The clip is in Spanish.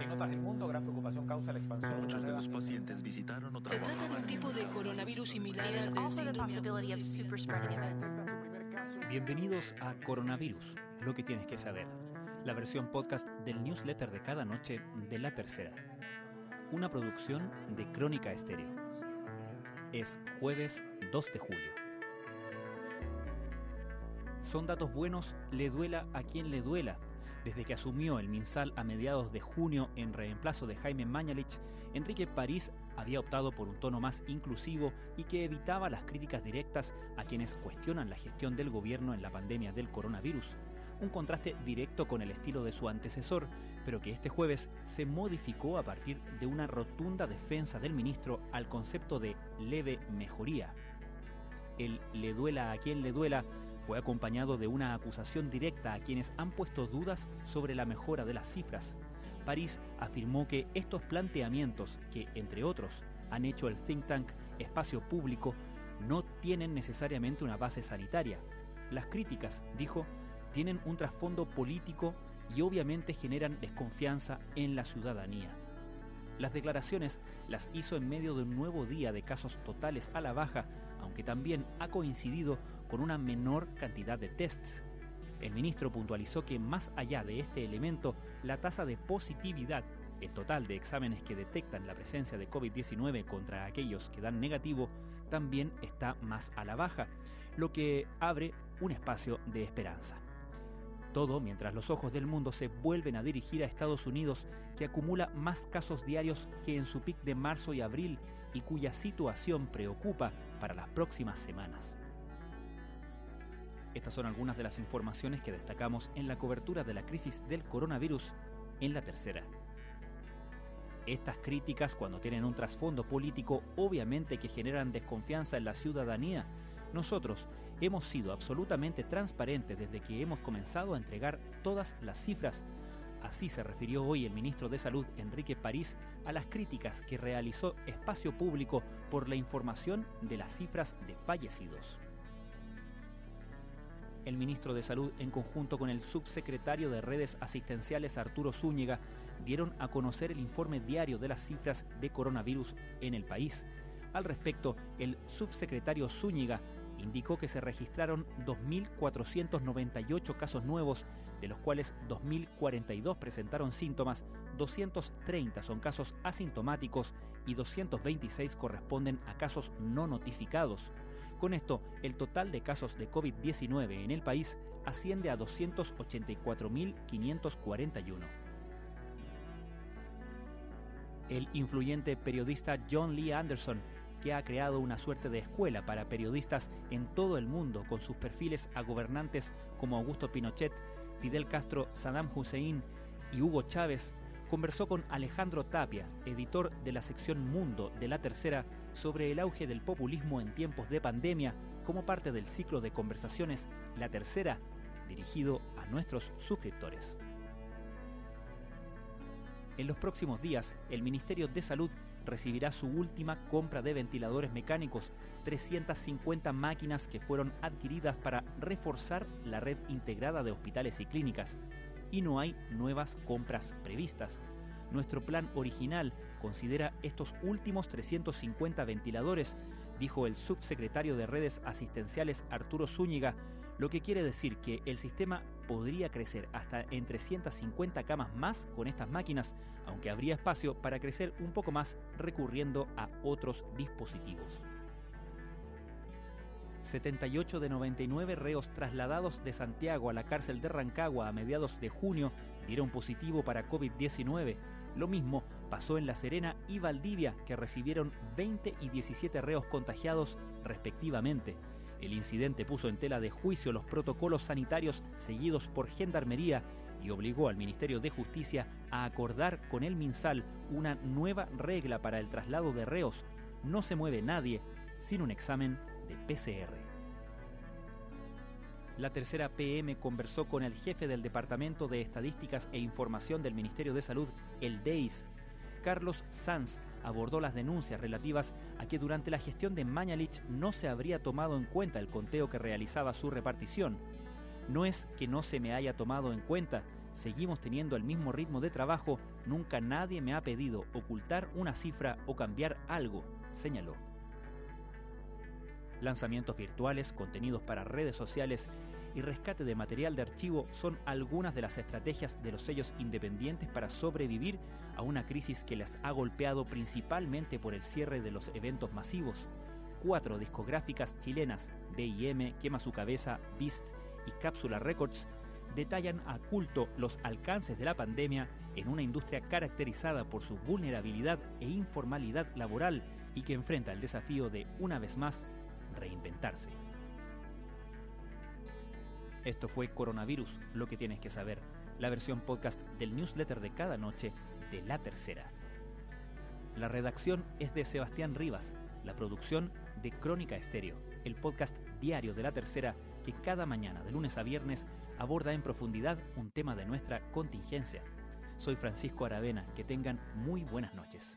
En otras del mundo, gran preocupación causa la expansión. Muchos de los pacientes visitaron otra Se trata de un tipo de coronavirus similar al. Bienvenidos a Coronavirus, lo que tienes que saber, la versión podcast del newsletter de cada noche de La Tercera, una producción de Crónica Estéreo. Es jueves 2 de julio. Son datos buenos, le duela a quien le duela. Desde que asumió el MinSal a mediados de junio en reemplazo de Jaime Mañalich, Enrique París había optado por un tono más inclusivo y que evitaba las críticas directas a quienes cuestionan la gestión del gobierno en la pandemia del coronavirus. Un contraste directo con el estilo de su antecesor, pero que este jueves se modificó a partir de una rotunda defensa del ministro al concepto de leve mejoría. El le duela a quien le duela fue acompañado de una acusación directa a quienes han puesto dudas sobre la mejora de las cifras. París afirmó que estos planteamientos, que entre otros han hecho el think tank Espacio Público, no tienen necesariamente una base sanitaria. Las críticas, dijo, tienen un trasfondo político y obviamente generan desconfianza en la ciudadanía. Las declaraciones las hizo en medio de un nuevo día de casos totales a la baja, aunque también ha coincidido con una menor cantidad de tests. El ministro puntualizó que más allá de este elemento, la tasa de positividad, el total de exámenes que detectan la presencia de COVID-19 contra aquellos que dan negativo, también está más a la baja, lo que abre un espacio de esperanza. Todo mientras los ojos del mundo se vuelven a dirigir a Estados Unidos, que acumula más casos diarios que en su pic de marzo y abril y cuya situación preocupa para las próximas semanas. Estas son algunas de las informaciones que destacamos en la cobertura de la crisis del coronavirus en la tercera. Estas críticas, cuando tienen un trasfondo político, obviamente que generan desconfianza en la ciudadanía. Nosotros hemos sido absolutamente transparentes desde que hemos comenzado a entregar todas las cifras. Así se refirió hoy el ministro de Salud, Enrique París, a las críticas que realizó Espacio Público por la información de las cifras de fallecidos el ministro de Salud, en conjunto con el subsecretario de Redes Asistenciales Arturo Zúñiga, dieron a conocer el informe diario de las cifras de coronavirus en el país. Al respecto, el subsecretario Zúñiga indicó que se registraron 2.498 casos nuevos, de los cuales 2.042 presentaron síntomas, 230 son casos asintomáticos y 226 corresponden a casos no notificados. Con esto, el total de casos de COVID-19 en el país asciende a 284.541. El influyente periodista John Lee Anderson, que ha creado una suerte de escuela para periodistas en todo el mundo con sus perfiles a gobernantes como Augusto Pinochet, Fidel Castro, Saddam Hussein y Hugo Chávez, conversó con Alejandro Tapia, editor de la sección Mundo de la Tercera, sobre el auge del populismo en tiempos de pandemia como parte del ciclo de conversaciones La Tercera, dirigido a nuestros suscriptores. En los próximos días, el Ministerio de Salud recibirá su última compra de ventiladores mecánicos, 350 máquinas que fueron adquiridas para reforzar la red integrada de hospitales y clínicas. Y no hay nuevas compras previstas. Nuestro plan original considera estos últimos 350 ventiladores, dijo el subsecretario de redes asistenciales Arturo Zúñiga, lo que quiere decir que el sistema podría crecer hasta en 350 camas más con estas máquinas, aunque habría espacio para crecer un poco más recurriendo a otros dispositivos. 78 de 99 reos trasladados de Santiago a la cárcel de Rancagua a mediados de junio dieron positivo para COVID-19. Lo mismo pasó en La Serena y Valdivia, que recibieron 20 y 17 reos contagiados respectivamente. El incidente puso en tela de juicio los protocolos sanitarios seguidos por Gendarmería y obligó al Ministerio de Justicia a acordar con el MinSal una nueva regla para el traslado de reos. No se mueve nadie sin un examen de PCR. La tercera PM conversó con el jefe del Departamento de Estadísticas e Información del Ministerio de Salud, el DEIS. Carlos Sanz abordó las denuncias relativas a que durante la gestión de Mañalich no se habría tomado en cuenta el conteo que realizaba su repartición. No es que no se me haya tomado en cuenta, seguimos teniendo el mismo ritmo de trabajo, nunca nadie me ha pedido ocultar una cifra o cambiar algo, señaló. Lanzamientos virtuales, contenidos para redes sociales y rescate de material de archivo son algunas de las estrategias de los sellos independientes para sobrevivir a una crisis que les ha golpeado principalmente por el cierre de los eventos masivos. Cuatro discográficas chilenas, BIM, Quema su cabeza, Beast y Cápsula Records, detallan a culto los alcances de la pandemia en una industria caracterizada por su vulnerabilidad e informalidad laboral y que enfrenta el desafío de, una vez más, reinventarse. Esto fue Coronavirus, lo que tienes que saber, la versión podcast del newsletter de cada noche de La Tercera. La redacción es de Sebastián Rivas, la producción de Crónica Estéreo, el podcast diario de La Tercera que cada mañana, de lunes a viernes, aborda en profundidad un tema de nuestra contingencia. Soy Francisco Aravena, que tengan muy buenas noches.